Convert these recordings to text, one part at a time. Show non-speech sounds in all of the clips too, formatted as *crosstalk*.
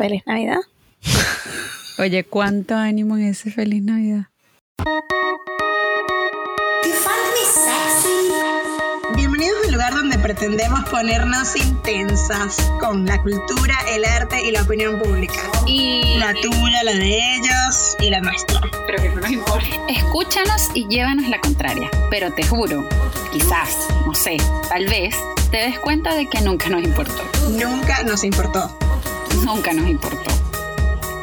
Feliz Navidad. Oye, ¿cuánto ánimo en ese feliz Navidad? Bienvenidos al lugar donde pretendemos ponernos intensas con la cultura, el arte y la opinión pública. Y La tuya, la de ellos y la nuestra. pero que no nos importa. Escúchanos y llévanos la contraria. Pero te juro, quizás, no sé, tal vez, te des cuenta de que nunca nos importó. Nunca nos importó. Nunca nos importó.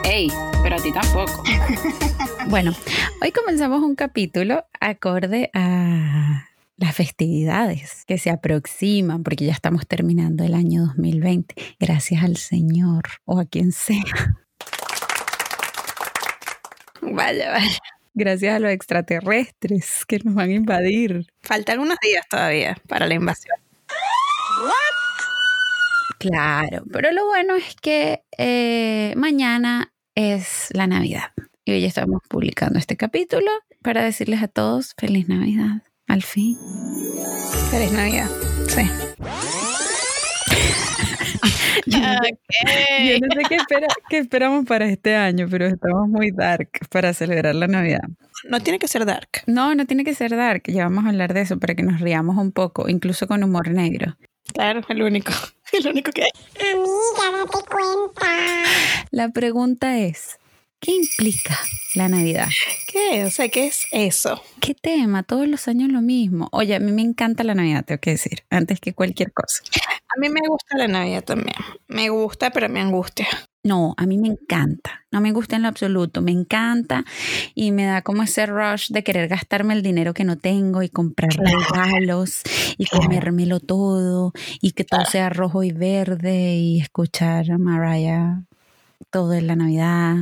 Ey, pero a ti tampoco. *laughs* Bueno, hoy comenzamos un capítulo acorde a las festividades que se aproximan, porque ya estamos terminando el año 2020. Gracias al Señor o a quien sea. *laughs* Vaya, vaya. Gracias a los extraterrestres que nos van a invadir. Faltan unos días todavía para la invasión. Claro, pero lo bueno es que eh, mañana es la Navidad. Y hoy estamos publicando este capítulo para decirles a todos feliz Navidad. Al fin. Feliz Navidad. Sí. *laughs* Yo no sé, yo no sé qué, espera- qué esperamos para este año, pero estamos muy dark para celebrar la Navidad. No tiene que ser dark. No, no tiene que ser dark. Ya vamos a hablar de eso para que nos riamos un poco, incluso con humor negro. Claro, el único. *laughs* El único que hay. La pregunta es, ¿qué implica la Navidad? ¿Qué? O sea, ¿qué es eso? ¿Qué tema? Todos los años lo mismo. Oye, a mí me encanta la Navidad, tengo que decir, antes que cualquier cosa. A mí me gusta la Navidad también. Me gusta, pero me angustia. No, a mí me encanta. No me gusta en lo absoluto. Me encanta y me da como ese rush de querer gastarme el dinero que no tengo y comprar Claro. regalos y Claro. comérmelo todo y que todo Claro. sea rojo y verde y escuchar a Mariah todo en la Navidad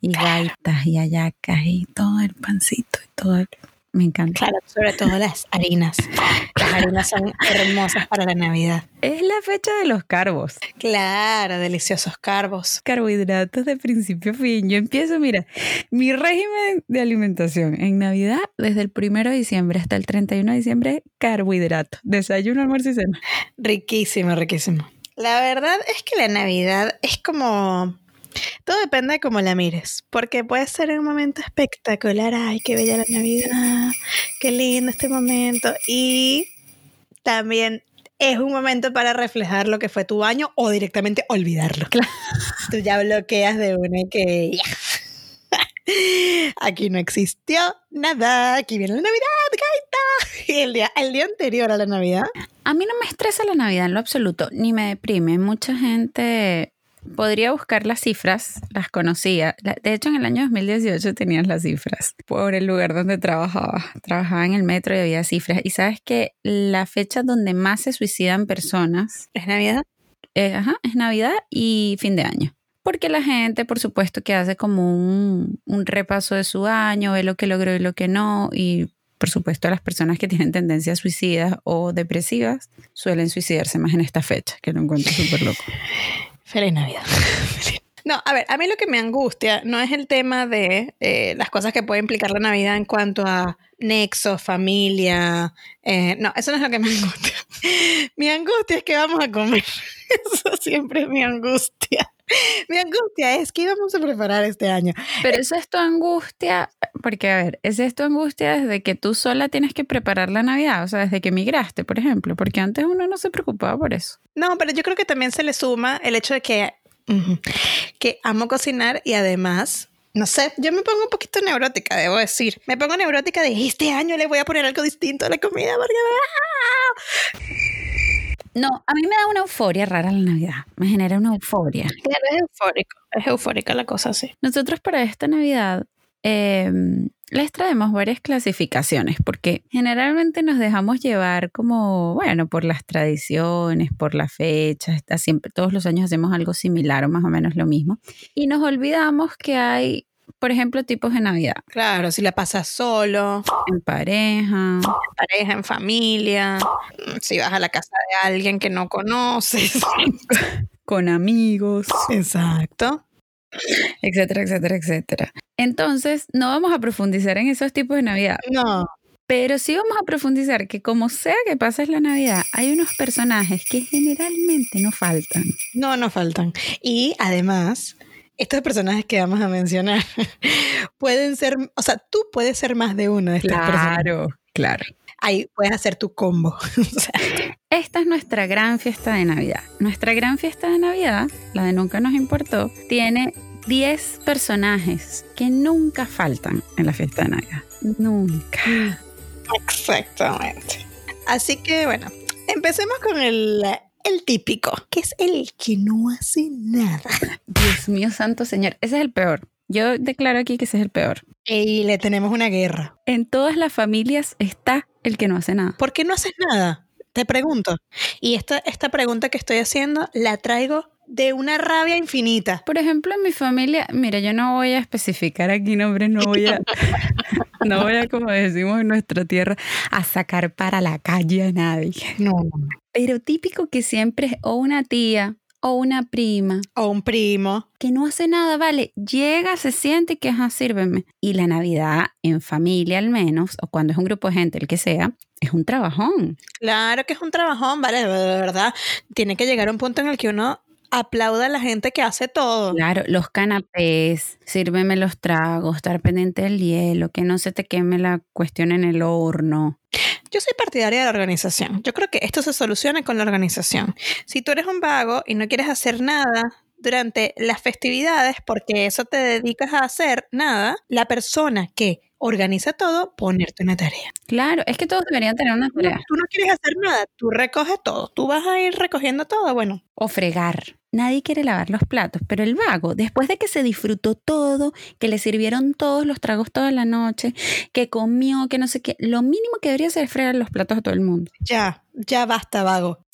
y gaitas y ayacas y todo el pancito y todo. el- Me encanta. Claro, sobre todo las harinas. Las harinas son hermosas para la Navidad. Es la fecha de los carbos. Claro, deliciosos carbos. Carbohidratos de principio a fin. Yo empiezo, mira, mi régimen de alimentación en Navidad, desde el 1 de diciembre hasta el 31 de diciembre, carbohidratos. Desayuno, almuerzo y cena. Riquísimo, riquísimo. La verdad es que la Navidad es como... Todo depende de cómo la mires, porque puede ser un momento espectacular, ay, qué bella la Navidad, qué lindo este momento, y también es un momento para reflejar lo que fue tu año o directamente olvidarlo. Claro. Tú ya bloqueas de una que. Aquí no existió nada, aquí viene la Navidad, gaita. Y el día, el día anterior a la Navidad, A mí no me estresa la Navidad en lo absoluto, ni me deprime. Mucha gente podría buscar las cifras, las conocía. De hecho, en el año 2018 tenías las cifras por el lugar donde trabajaba. Trabajaba en el metro y había cifras. Y sabes que la fecha donde más se suicidan personas es Navidad. eh, ajá, es Navidad y fin de año. Porque la gente, por supuesto, que hace como un, un repaso de su año, ve lo que logró y lo que no. Y por supuesto, las personas que tienen tendencias suicidas o depresivas suelen suicidarse más en esta fecha, que lo encuentro súper loco. Feliz Navidad. *laughs* No, a ver, a mí lo que me angustia no es el tema de eh, las cosas que puede implicar la Navidad en cuanto a nexo, familia. eh, no, eso no es lo que me angustia. *laughs* Mi angustia es que vamos a comer. *laughs* Eso siempre es mi angustia. *laughs* Mi angustia es que íbamos a preparar este año. Pero eso es tu angustia, porque a ver, es tu angustia desde que tú sola tienes que preparar la Navidad, o sea, desde que migraste, por ejemplo, porque antes uno no se preocupaba por eso. No, pero yo creo que también se le suma el hecho de que, que amo cocinar y además, no sé, yo me pongo un poquito neurótica, debo decir. Me pongo neurótica de este año le voy a poner algo distinto a la comida porque... No, a mí me da una euforia rara la Navidad, me genera una euforia. Claro, es eufórico. Es eufórica la cosa, sí. Nosotros para esta Navidad eh, les traemos varias clasificaciones porque generalmente nos dejamos llevar como, bueno, por las tradiciones, por las fechas, está siempre, todos los años hacemos algo similar o más o menos lo mismo. Y nos olvidamos que hay, por ejemplo, tipos de Navidad Claro, si la pasas solo, en pareja, en pareja, en familia, si vas a la casa de alguien que no conoces. *laughs* con amigos, Exacto. etcétera, etcétera, etcétera. Entonces, no vamos a profundizar en esos tipos de Navidad, No, Pero sí vamos a profundizar que como sea que pases la Navidad, hay unos personajes que generalmente no faltan. No, no faltan. Y además, estos personajes que vamos a mencionar *laughs* pueden ser, o sea, tú puedes ser más de uno de estas personas. Claro, claro. Ahí puedes hacer tu combo. *laughs* Esta es nuestra gran fiesta de Navidad. Nuestra gran fiesta de Navidad, la de Nunca nos importó, tiene 10 personajes que nunca faltan en la fiesta de Navidad. Nunca. Exactamente. Así que bueno, empecemos con el, el típico, que es el que no hace nada. Dios mío, santo señor. Ese es el peor. Yo declaro aquí que ese es el peor. Y le tenemos una guerra. En todas las familias está el que no hace nada. ¿Por qué no haces nada? Te pregunto. Y esta, esta pregunta que estoy haciendo la traigo de una rabia infinita. Por ejemplo, en mi familia, mira, yo no voy a especificar aquí nombres, no voy a, *laughs* no voy a, como decimos en nuestra tierra, a sacar para la calle a nadie. No. Pero típico que siempre es o una tía o una prima O un primo. que no hace nada, vale, llega, se siente y que, ajá, sírveme. Y la Navidad, en familia al menos, o cuando es un grupo de gente, el que sea, es un trabajón. Claro que es un trabajón, ¿vale? De verdad. Tiene que llegar a un punto en el que uno aplauda a la gente que hace todo. Claro, los canapés, sírveme los tragos, estar pendiente del hielo, que no se te queme la cuestión en el horno. Yo soy partidaria de la organización. Yo creo que esto se soluciona con la organización. Si tú eres un vago y no quieres hacer nada durante las festividades porque eso te dedicas a hacer nada, la persona que organiza todo, ponerte una tarea. Claro, es que todos deberían tener una tarea. Tú no quieres hacer nada, tú recoges todo. Tú vas a ir recogiendo todo. Bueno, O fregar. Nadie quiere lavar los platos, pero el vago, después de que se disfrutó todo, que le sirvieron todos los tragos toda la noche, que comió, que no sé qué, lo mínimo que debería hacer es fregar los platos a todo el mundo. ya, ya basta, vago.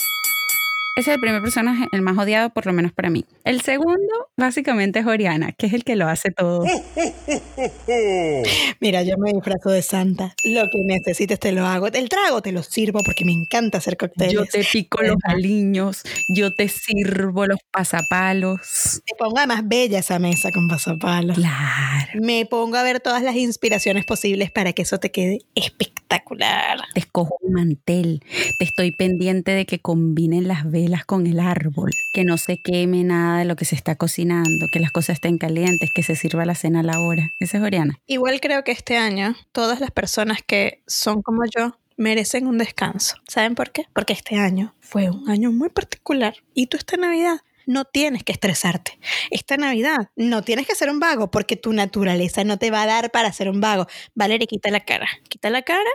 Ese es el primer personaje, el más odiado, por lo menos para mí. El segundo, básicamente, es Oriana, que es el que lo hace todo. *laughs* Mira, yo me disfrazo de santa. Lo que necesites te lo hago. El trago te lo sirvo porque me encanta hacer cócteles. Yo te pico los aliños, yo te sirvo los pasapalos. Te ponga más bella esa mesa con pasapalos. Claro. Me pongo a ver todas las inspiraciones posibles para que eso te quede espectacular. Te escojo un mantel, te estoy pendiente de que combinen las velas con el árbol, que no se queme nada de lo que se está cocinando, que las cosas estén calientes, que se sirva la cena a la hora. Esa es Oriana. Igual creo que este año todas las personas que son como yo merecen un descanso. ¿Saben por qué? Porque este año fue un año muy particular y tú esta Navidad no tienes que estresarte. Esta Navidad no tienes que ser un vago porque tu naturaleza no te va a dar para ser un vago. Valeria, quita la cara. Quita la cara.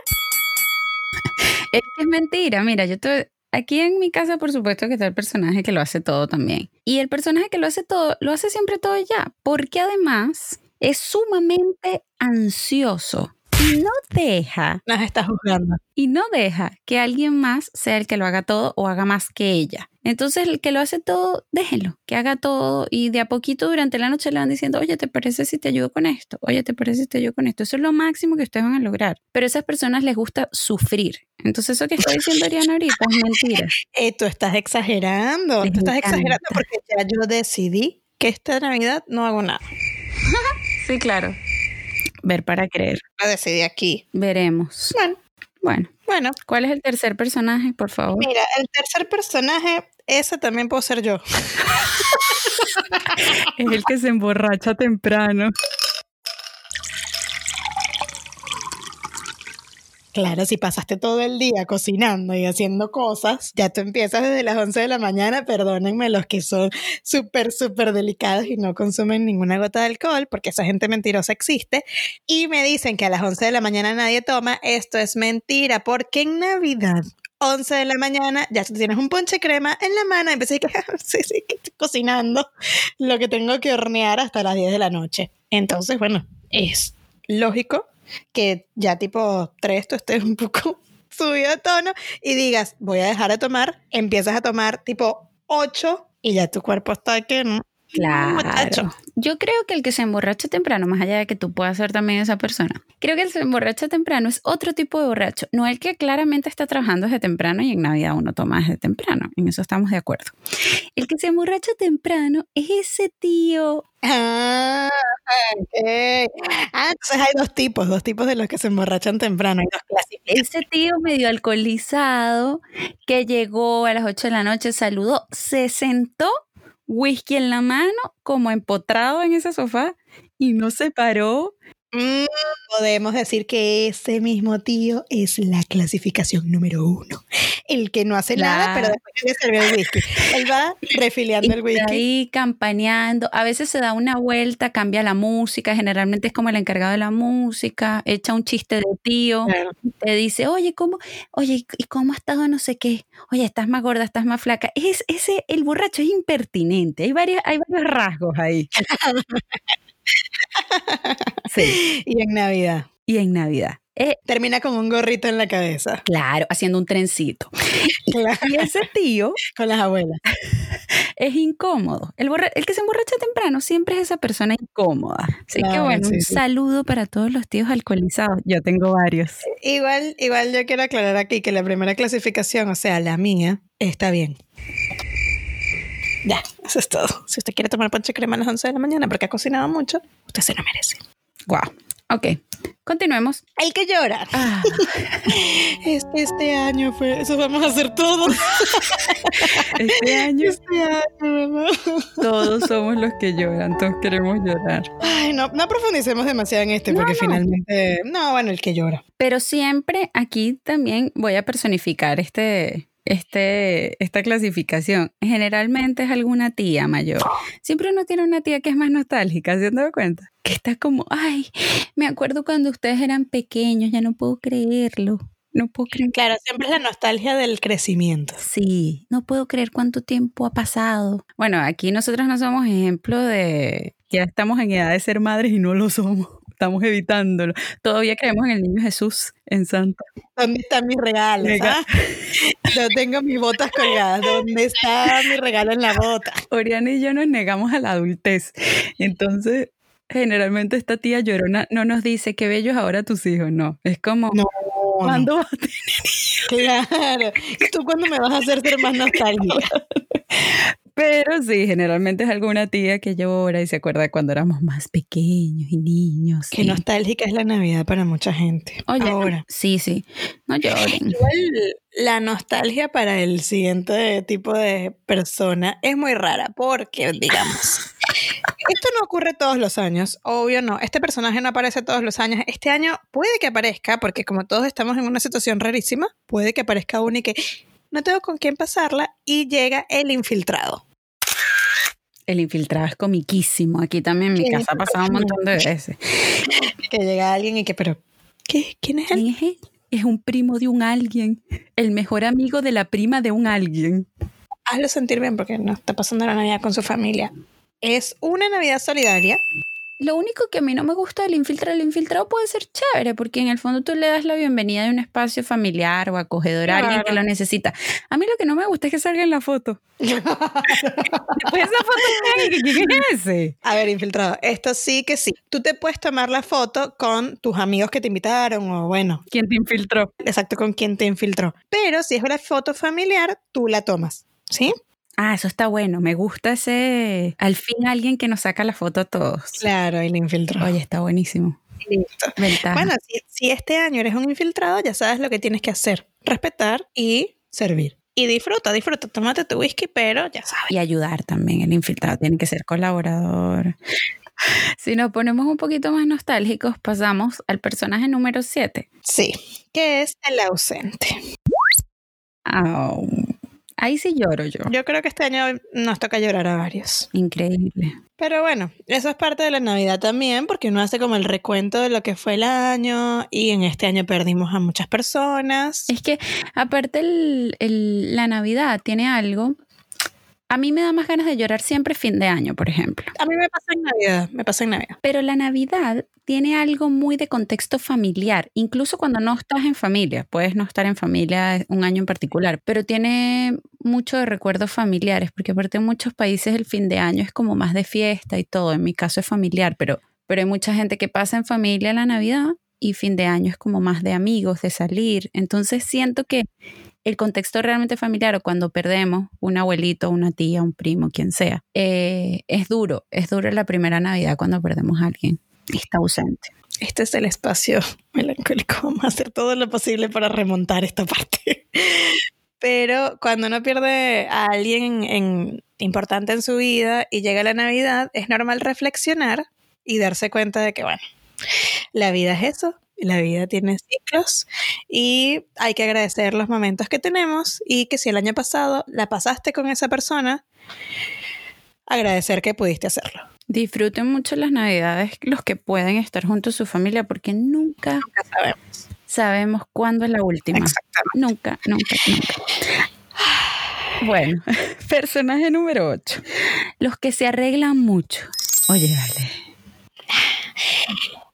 Es que es mentira, mira, yo te... Aquí en mi casa, por supuesto, que está el personaje que lo hace todo también. Y el personaje que lo hace todo, lo hace siempre todo ya, porque además es sumamente ansioso y no deja, Nos está juzgando. y no deja que alguien más sea el que lo haga todo o haga más que ella. Entonces, el que lo hace todo, déjenlo, que haga todo y de a poquito durante la noche le van diciendo, oye, ¿te parece si te ayudo con esto? Oye, ¿te parece si te ayudo con esto? Eso es lo máximo que ustedes van a lograr. Pero a esas personas les gusta sufrir. Entonces, eso que está diciendo Ariana ahorita es mentira. *laughs* Eh, tú estás exagerando. Les Tú estás encanta. exagerando porque ya yo decidí que esta Navidad no hago nada. *laughs* Sí, claro. Ver para creer. Lo decidí aquí. Veremos. Bueno, Bueno, bueno. ¿cuál es el tercer personaje, por favor? Mira, el tercer personaje, ese también puedo ser yo. *laughs* Es el que se emborracha temprano. Claro, si pasaste todo el día cocinando y haciendo cosas, ya tú empiezas desde las 11 de la mañana, perdónenme los que son súper, súper delicados y no consumen ninguna gota de alcohol, porque esa gente mentirosa existe, y me dicen que a las 11 de la mañana nadie toma, esto es mentira, porque en Navidad... 11 de la mañana, ya tienes un ponche crema en la mano empiezas a decir, *laughs* sí, sí, estoy cocinando lo que tengo que hornear hasta las 10 de la noche. Entonces, bueno, es lógico que ya tipo 3 tú estés un poco *laughs* subido de tono y digas, voy a dejar de tomar, empiezas a tomar tipo 8 y ya tu cuerpo está que no. Claro. Yo creo que el que se emborracha temprano, más allá de que tú puedas ser también esa persona, creo que el que se emborracha temprano es otro tipo de borracho, no el que claramente está trabajando desde temprano y en Navidad uno toma desde temprano, en eso estamos de acuerdo. El que se emborracha temprano es ese tío Ah, ok. Ah, entonces hay dos tipos, dos tipos de los que se emborrachan temprano. Hay dos clases. Ese tío medio alcoholizado que llegó a las 8 de la noche, saludó, se sentó, whisky en la mano, como empotrado en ese sofá y no se paró Mm, podemos decir que ese mismo tío es la clasificación número uno. El que no hace nada, pero después le sirve el whisky. Él va *laughs* refiliando el whisky. Ahí campaneando. A veces se da una vuelta, cambia la música. Generalmente es como el encargado de la música. Echa un chiste de tío. Te dice, oye, ¿cómo? Oye, ¿y cómo has estado? No sé qué. Oye, estás más gorda, estás más flaca. Es, ese, el borracho es impertinente. Hay varios, hay varios rasgos ahí. *laughs* *laughs* Sí. Y en Navidad. Y en Navidad. Eh, Termina con un gorrito en la cabeza. Claro, haciendo un trencito. *laughs* Y ese tío. con las abuelas. *laughs* Es incómodo. El, el, que se emborracha temprano siempre es esa persona incómoda. Así que bueno, sí, un sí. saludo para todos los tíos alcoholizados. Yo tengo varios. Igual, igual yo quiero aclarar aquí que la primera clasificación, o sea, la mía, está bien. Ya, eso es todo. Si usted quiere tomar ponche crema a las 11 de la mañana porque ha cocinado mucho, usted se lo merece. Wow. Ok, continuemos. El que llora. Ah. *laughs* Este, este, año fue. Eso vamos a hacer todos. *laughs* Este año. Este año, mamá. Todos somos los que lloran, todos queremos llorar. Ay, no, no profundicemos demasiado en este, porque no, finalmente. No, bueno, el que llora. Pero siempre aquí también voy a personificar este, este, esta clasificación. Generalmente es alguna tía mayor. Siempre uno tiene una tía que es más nostálgica, ¿se han dado cuenta? Que está como, ay, me acuerdo cuando ustedes eran pequeños, ya no puedo creerlo. No puedo creer. Claro, siempre es la nostalgia del crecimiento. Sí, no puedo creer cuánto tiempo ha pasado. Bueno, aquí nosotros no somos ejemplo de ya estamos en edad de ser madres y no lo somos estamos evitándolo. Todavía creemos en el niño Jesús, en Santa. ¿Dónde están mis regalos? ¿ah? Yo tengo mis botas colgadas. ¿Dónde está mi regalo en la bota? Oriana y yo nos negamos a la adultez. Entonces, generalmente esta tía llorona no nos dice qué bellos ahora tus hijos, no. Es como, no, ¿cuándo vas a tener Claro. ¿Y tú cuándo me vas a hacer ser más *laughs* nostálgica? Pero sí, generalmente es alguna tía que llora y se acuerda de cuando éramos más pequeños y niños. Qué sí. nostálgica es la Navidad para mucha gente. Oye, ahora. Sí, sí. No lloren. *laughs* Igual la nostalgia para el siguiente tipo de persona es muy rara porque, digamos, *laughs* esto no ocurre todos los años, obvio no. Este personaje no aparece todos los años. Este año puede que aparezca, porque como todos estamos en una situación rarísima, puede que aparezca uno y que no tengo con quién pasarla y llega el infiltrado. El infiltrado es comiquísimo. Aquí también en mi casa ha pasado un montón de veces. *laughs* Que llega alguien y que, pero, ¿qué? ¿Quién es él? ¿Quién es él? Es un primo de un alguien. El mejor amigo de la prima de un alguien. Hazlo sentir bien porque no está pasando la Navidad con su familia. Es una Navidad solidaria. Lo único que a mí no me gusta del infiltrado, el infiltrado puede ser chévere, porque en el fondo tú le das la bienvenida de un espacio familiar o acogedor a alguien que lo necesita. A mí lo que no me gusta es que salga en la foto. *laughs* *laughs* Después esa foto, ¿quién es ese? A ver, infiltrado, esto sí que sí. Tú te puedes tomar la foto con tus amigos que te invitaron o bueno. ¿Quién te infiltró? Exacto, con quien te infiltró. Pero si es una foto familiar, tú la tomas, ¿sí? Ah, eso está bueno. Me gusta ese. Al fin alguien que nos saca la foto a todos. Claro, y le infiltró. Oye, está buenísimo. Listo. Ventaja. Bueno, si, si, este año eres un infiltrado, ya sabes lo que tienes que hacer: respetar y servir. Y disfruta, disfruta, tómate tu whisky, pero ya sabes. Y ayudar también. El infiltrado tiene que ser colaborador. Si nos ponemos un poquito más nostálgicos, pasamos al personaje número 7. Sí, que es el ausente. Oh. Ahí sí lloro yo. Yo creo que este año nos toca llorar a varios. Increíble. Pero bueno, eso es parte de la Navidad también, porque uno hace como el recuento de lo que fue el año y en este año perdimos a muchas personas. Es que aparte el, el, la Navidad tiene algo A mí me da más ganas de llorar siempre fin de año, por ejemplo. A mí me pasa en Navidad, me pasa en Navidad. Pero la Navidad tiene algo muy de contexto familiar, incluso cuando no estás en familia. Puedes no estar en familia un año en particular, pero tiene mucho de recuerdos familiares, porque aparte en muchos países el fin de año es como más de fiesta y todo. En mi caso es familiar, pero, pero hay mucha gente que pasa en familia la Navidad y fin de año es como más de amigos, de salir. Entonces siento que el contexto realmente familiar o cuando perdemos un abuelito, una tía, un primo, quien sea, eh, es duro, es duro la primera Navidad cuando perdemos a alguien está ausente. Este es el espacio *laughs* melancólico. *laughs* Hacer todo lo posible para remontar esta parte. *laughs* Pero cuando uno pierde a alguien importante en su vida y llega la Navidad, es normal reflexionar y darse cuenta de que, bueno, la vida es eso, la vida tiene ciclos y hay que agradecer los momentos que tenemos y que si el año pasado la pasaste con esa persona, agradecer que pudiste hacerlo. Disfruten mucho las navidades los que pueden estar junto a su familia porque nunca, sabemos. sabemos cuándo es la última. Exactamente. Nunca, nunca, nunca. Bueno, *laughs* personaje número 8. Los que se arreglan mucho. Oye, vale.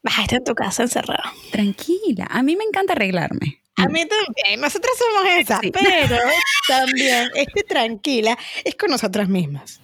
Bajaste en tu casa encerrado. Tranquila. A mí me encanta arreglarme. A mí también. Nosotras somos esas. Pero *laughs* también, este tranquila es con nosotras mismas.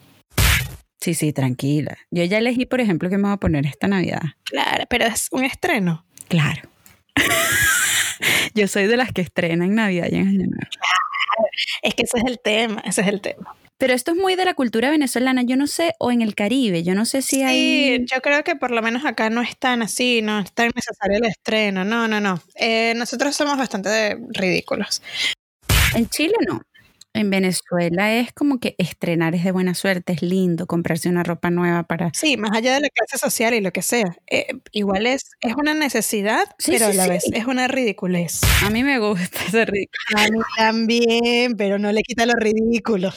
Sí, sí, tranquila. Yo ya elegí, por ejemplo, que me voy a poner esta Navidad. Claro, pero es un estreno. Claro. *laughs* Yo soy de las que estrenan Navidad y en Año Nuevo. Claro. Es que ese es el tema, ese es el tema. Pero esto es muy de la cultura venezolana, yo no sé, o en el Caribe, yo no sé si hay... Sí, yo creo que por lo menos acá no es tan así, no es tan necesario el estreno, no, no, no. Eh, nosotros somos bastante ridículos. En Chile no. En Venezuela es como que estrenar es de buena suerte, es lindo comprarse una ropa nueva para... Sí, más allá de la clase social y lo que sea. Eh, igual es, es una necesidad, pero a la vez es una ridiculez. A mí me gusta *laughs* ese ridículo. A mí también, pero no le quita lo ridículo.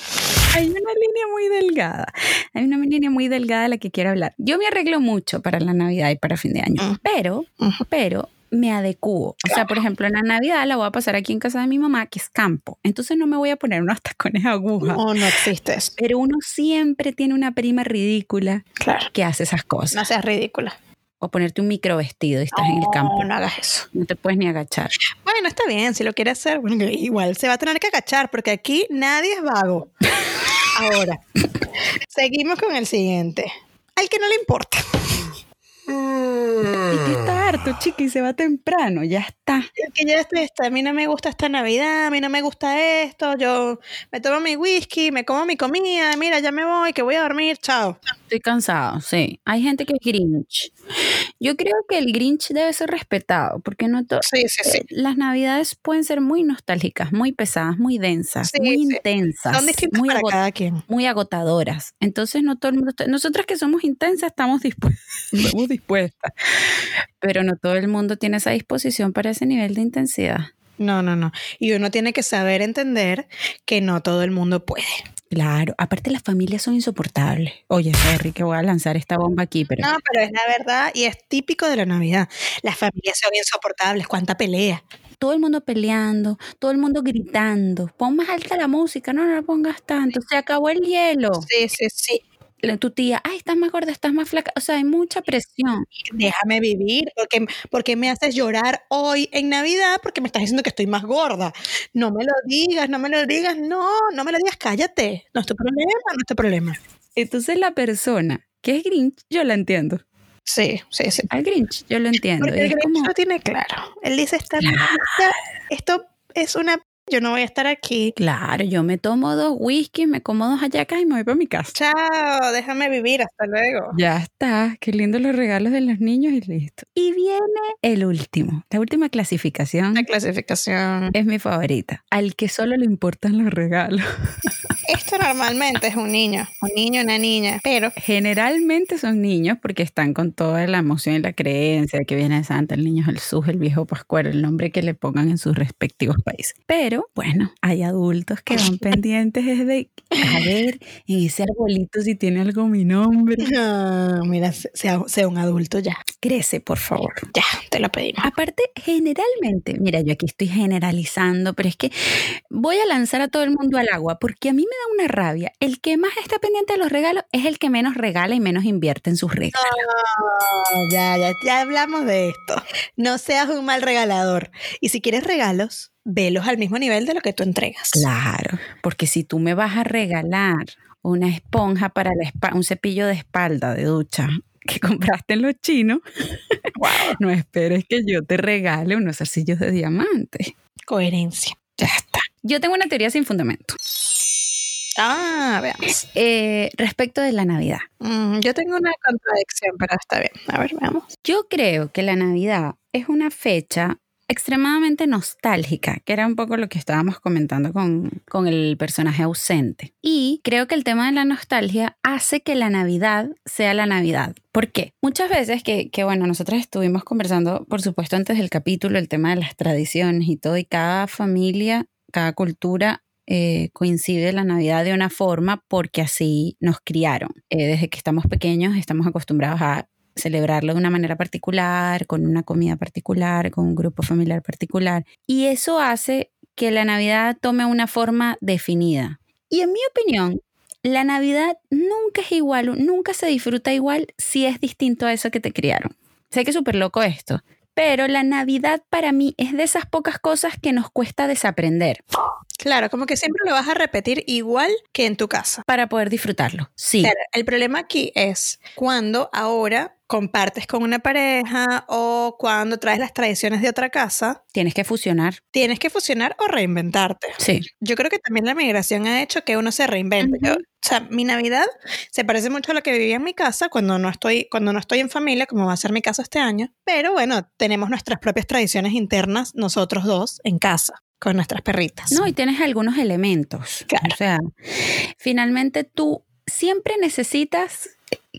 Hay una línea muy delgada. Hay una línea muy delgada de la que quiero hablar. Yo me arreglo mucho para la Navidad y para fin de año, mm. pero, pero me adecuo. O sea, por ejemplo, en la Navidad la voy a pasar aquí en casa de mi mamá, que es campo. Entonces no me voy a poner unos tacones aguja. No, no existes. Pero uno siempre tiene una prima ridícula que hace esas cosas. No seas ridícula. O ponerte un micro vestido y estás en el campo. No, no hagas eso. No te puedes ni agachar. Bueno, está bien, si lo quiere hacer, bueno, igual se va a tener que agachar porque aquí nadie es vago. Ahora, seguimos con el siguiente. Al que no le importa. Es que está harto, chiqui, se va temprano, ya está. Es que ya estoy, a mí no me gusta esta Navidad, a mí no me gusta esto, yo me tomo mi whisky, me como mi comida, mira, ya me voy, que voy a dormir, chao. Estoy cansado, sí. Hay gente que es Grinch. Yo creo que el Grinch debe ser respetado, porque no sí, sí, sí. las Navidades pueden ser muy nostálgicas, muy pesadas, muy densas, muy intensas. Son distintas muy para cada quien. Muy agotadoras. Entonces, no todo el mundo nosotras que somos intensas estamos dispuestas. *laughs* dispuesta. Pero no todo el mundo tiene esa disposición para ese nivel de intensidad. No, no, no. Y uno tiene que saber entender que no todo el mundo puede. Claro, aparte las familias son insoportables. Oye, sorry que voy a lanzar esta bomba aquí, pero... No, pero es la verdad y es típico de la Navidad. Las familias son insoportables, cuánta pelea. Todo el mundo peleando, todo el mundo gritando. Pon más alta la música, no, no la pongas tanto. Se acabó el hielo. Sí, sí, sí tu tía, ay, estás más gorda, estás más flaca. O sea, hay mucha presión. Déjame vivir, porque, porque me haces llorar hoy en Navidad porque me estás diciendo que estoy más gorda. No me lo digas, no me lo digas, no, no me lo digas, cállate. No es tu problema, no es tu problema. Entonces la persona que es Grinch, yo la entiendo. Sí, sí, sí. Al Grinch, yo lo entiendo. Porque el Grinch lo tiene claro. Él dice, esta, esto es una yo no voy a estar aquí. Claro, yo me tomo dos whiskies, me como dos hallacas y me voy para mi casa. Chao, déjame vivir, hasta luego. Ya está, qué lindo los regalos de los niños y listo. Y viene el último, la última clasificación. La clasificación. Es mi favorita, al que solo le importan los regalos. *laughs* Esto normalmente es un niño, un niño, una niña, pero... Generalmente son niños porque están con toda la emoción y la creencia de que viene Santa, el niño Jesús, el viejo Pascual, el nombre que le pongan en sus respectivos países. Pero pero bueno, hay adultos que *laughs* van pendientes de, a ver, en ese arbolito si tiene algo mi nombre. No, *laughs* mira, sea, sea un adulto ya. Crece, por favor. Ya, te lo pedimos. Aparte, generalmente, mira, yo aquí estoy generalizando, pero es que voy a lanzar a todo el mundo al agua, porque a mí me da una rabia. El que más está pendiente de los regalos es el que menos regala y menos invierte en sus regalos. ya, ya, ya hablamos de esto. No seas un mal regalador. Y si quieres regalos, velos al mismo nivel de lo que tú entregas. Claro, porque si tú me vas a regalar una esponja para la un cepillo de espalda de ducha que *laughs* compraste en los chinos, *laughs* no esperes que yo te regale unos arcillos de diamante. Coherencia. Ya está. Yo tengo una teoría sin fundamento. Ah, veamos. Eh, respecto de la Navidad. Mm, yo tengo una contradicción, pero está bien. A ver, veamos. Yo creo que la Navidad es una fecha extremadamente nostálgica, que era un poco lo que estábamos comentando con, con, el personaje ausente. Y creo que el tema de la nostalgia hace que la Navidad sea la Navidad. ¿Por qué? Muchas veces que, que, bueno, nosotros estuvimos conversando, por supuesto, antes del capítulo, el tema de las tradiciones y todo, y cada familia, cada cultura eh, coincide la Navidad de una forma porque así nos criaron. Eh, desde que estamos pequeños estamos acostumbrados a celebrarlo de una manera particular, con una comida particular, con un grupo familiar particular. Y eso hace que la Navidad tome una forma definida. Y en mi opinión, la Navidad nunca es igual, nunca se disfruta igual si es distinto a eso que te criaron. Sé que es súper loco esto, pero la Navidad para mí es de esas pocas cosas que nos cuesta desaprender. Claro, como que siempre lo vas a repetir igual que en tu casa. Para poder disfrutarlo, sí. El problema aquí es cuando ahora compartes con una pareja o cuando traes las tradiciones de otra casa. Tienes que fusionar. Tienes que fusionar o reinventarte. Sí. Yo creo que también la migración ha hecho que uno se reinvente. o sea, mi Navidad se parece mucho a lo que vivía en mi casa cuando no estoy, cuando no estoy en familia, como va a ser mi caso este año. Pero bueno, tenemos nuestras propias tradiciones internas, nosotros dos, en casa con nuestras perritas. No, y tienes algunos elementos. O sea, finalmente tú siempre necesitas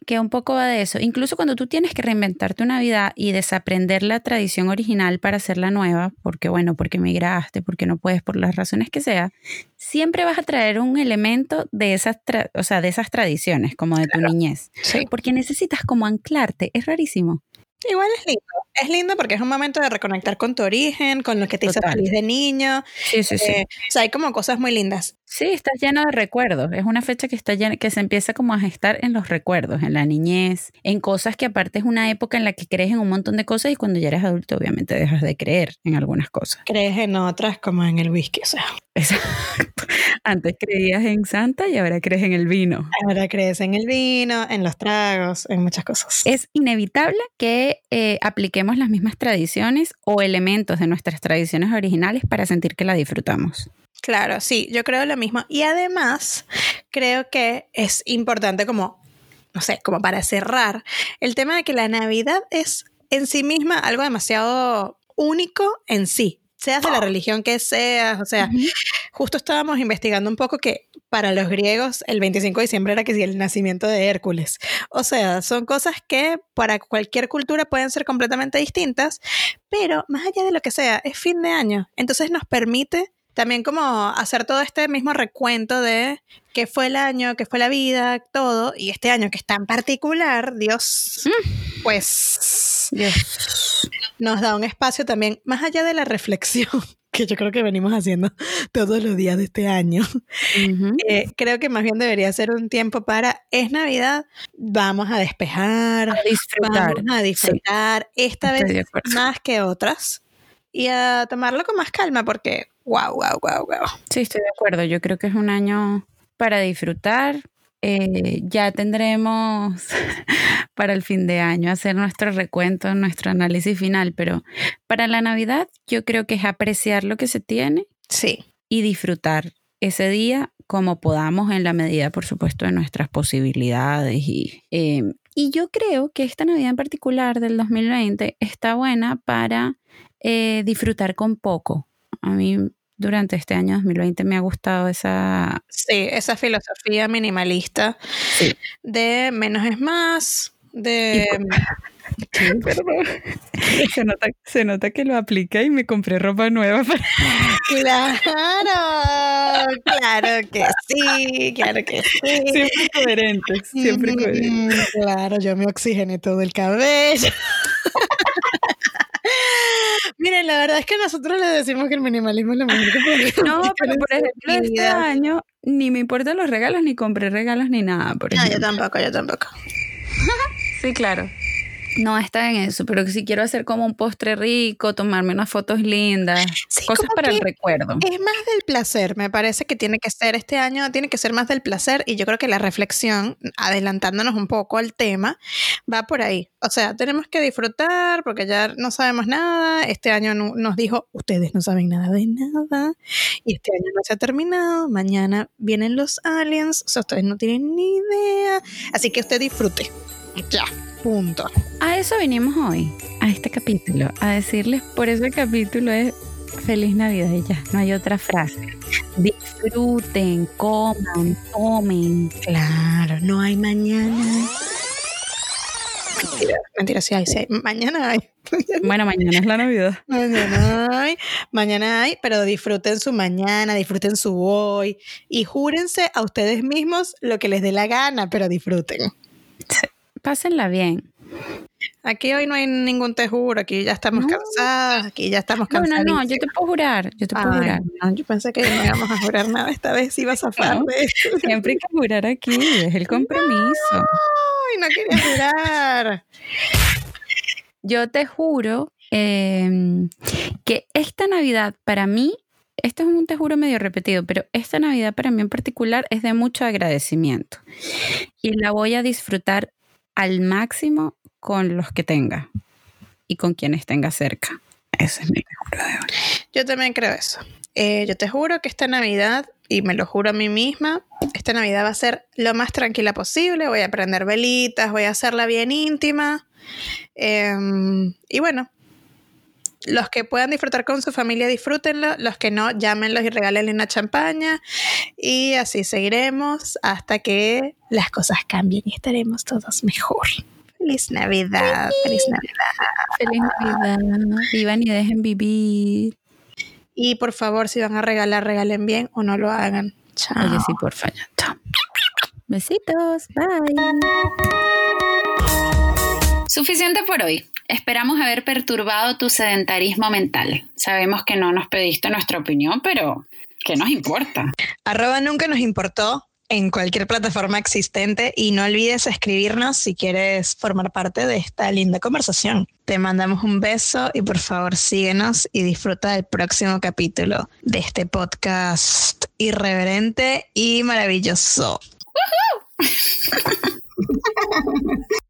que un poco va de eso. Incluso cuando tú tienes que reinventarte una vida y desaprender la tradición original para hacerla nueva, porque bueno, porque migraste, porque no puedes, por las razones que sea, siempre vas a traer un elemento de esas, o sea, de esas tradiciones, como de tu niñez. Porque necesitas como anclarte. Es rarísimo. Igual es lindo. Es lindo porque es un momento de reconectar con tu origen, con lo que te hizo feliz de niño. Sí, sí, sí. Eh, o sea, hay como cosas muy lindas. Sí, estás lleno de recuerdos. Es una fecha que está llena, que se empieza como a gestar en los recuerdos, en la niñez, en cosas que aparte es una época en la que crees en un montón de cosas y cuando ya eres adulto obviamente dejas de creer en algunas cosas. Crees en otras como en el whisky, o sea. *laughs* Exacto. Antes creías en Santa y ahora crees en el vino. Ahora crees en el vino, en los tragos, en muchas cosas. Es inevitable que eh, apliquemos las mismas tradiciones o elementos de nuestras tradiciones originales para sentir que la disfrutamos. Claro, sí, yo creo lo mismo. Y además, creo que es importante como, no sé, como para cerrar, el tema de que la Navidad es en sí misma algo demasiado único en sí, seas de la religión que seas, o sea, justo estábamos investigando un poco que para los griegos el 25 de diciembre era que sí, el nacimiento de Hércules. O sea, son cosas que para cualquier cultura pueden ser completamente distintas, pero más allá de lo que sea, es fin de año, entonces nos permite también como hacer todo este mismo recuento de qué fue el año, qué fue la vida, todo, y este año que es tan particular, Dios, mm. pues nos da un espacio también más allá de la reflexión *laughs* que yo creo que venimos haciendo todos los días de este año. Eh, creo que más bien debería ser un tiempo para, es Navidad, vamos a despejar, a disfrutar. vamos a disfrutar, esta vez más que otras, y a tomarlo con más calma porque Wow, wow, wow, wow. Sí, estoy de acuerdo. Yo creo que es un año para disfrutar. Eh, ya tendremos *laughs* para el fin de año hacer nuestro recuento, nuestro análisis final, pero para la Navidad yo creo que es apreciar lo que se tiene. Sí. Y disfrutar ese día como podamos en la medida, por supuesto, de nuestras posibilidades. Y, eh, y yo creo que esta Navidad en particular del 2020 está buena para eh, disfrutar con poco a mí durante este año 2020 me ha gustado esa... Sí, esa filosofía minimalista de menos es más, de... *laughs* *laughs* Se nota, se nota que lo aplica y me compré ropa nueva. *laughs* Claro, claro que sí, claro que sí. Siempre coherentes, siempre mm, coherentes. Claro, yo me oxigené todo el cabello. Miren, la verdad es que nosotros le decimos que el minimalismo es lo mejor que *laughs* No, pero por ejemplo, este año ni me importan los regalos, ni compré regalos, ni nada. Por no, yo tampoco, yo tampoco. *laughs* sí, claro no está en eso, pero si quiero hacer como un postre rico, tomarme unas fotos lindas, cosas para el recuerdo. Es más del placer, me parece que tiene que ser este año, tiene que ser más del placer y yo creo que la reflexión, adelantándonos un poco al tema, va por ahí. O sea, tenemos que disfrutar porque ya no sabemos nada, este año nos dijo, ustedes no saben nada de nada y este año no se ha terminado, mañana vienen los aliens, o sea, ustedes no tienen ni idea, así que usted disfrute. Ya. Punto. A eso vinimos hoy, a este capítulo, a decirles por ese capítulo es Feliz Navidad y ya, no hay otra frase. Disfruten, coman, tomen. Claro, no hay mañana. Mentira, mentira, sí hay, sí hay. Mañana hay. *laughs* Bueno, mañana es la Navidad. Mañana hay, mañana hay, pero disfruten su mañana, disfruten su hoy y júrense a ustedes mismos lo que les dé la gana, pero disfruten. Pásenla bien. Aquí hoy no hay ningún te juro, aquí ya estamos cansadas, aquí ya estamos cansadas. No, no, yo te puedo jurar, yo te puedo jurar. yo pensé que no íbamos a jurar nada, esta vez ibas a zafar de esto. Siempre hay que jurar aquí, es el compromiso. Ay, no quería jurar. Yo te juro em, que esta Navidad para mí esto es un te juro medio repetido, pero esta Navidad para mí en particular es de mucho agradecimiento y la voy a disfrutar al máximo con los que tenga y con quienes tenga cerca. Ese es mi de hoy. Yo también creo eso. Eh, yo te juro que esta Navidad, y me lo juro a mí misma, esta Navidad va a ser lo más tranquila posible. Voy a prender velitas, voy a hacerla bien íntima. Em, y bueno, los que puedan disfrutar con su familia, disfrútenlo. Los que no, llámenlos y regálenle una champaña. Y así seguiremos hasta que las cosas cambien y estaremos todos mejor. Feliz Navidad, feliz Navidad. Feliz Navidad. Vivan y dejen vivir. Y por favor, si van a regalar, regalen bien o no lo hagan. Chao. Oye, sí, por favor. Chao. Besitos. Bye. Suficiente por hoy. Esperamos haber perturbado tu sedentarismo mental. Sabemos que no nos pediste nuestra opinión, pero ¿qué nos importa? Arroba nunca nos importó en cualquier plataforma existente y no olvides escribirnos si quieres formar parte de esta linda conversación. Te mandamos un beso y por favor síguenos y disfruta del próximo capítulo de este podcast irreverente y maravilloso. *laughs*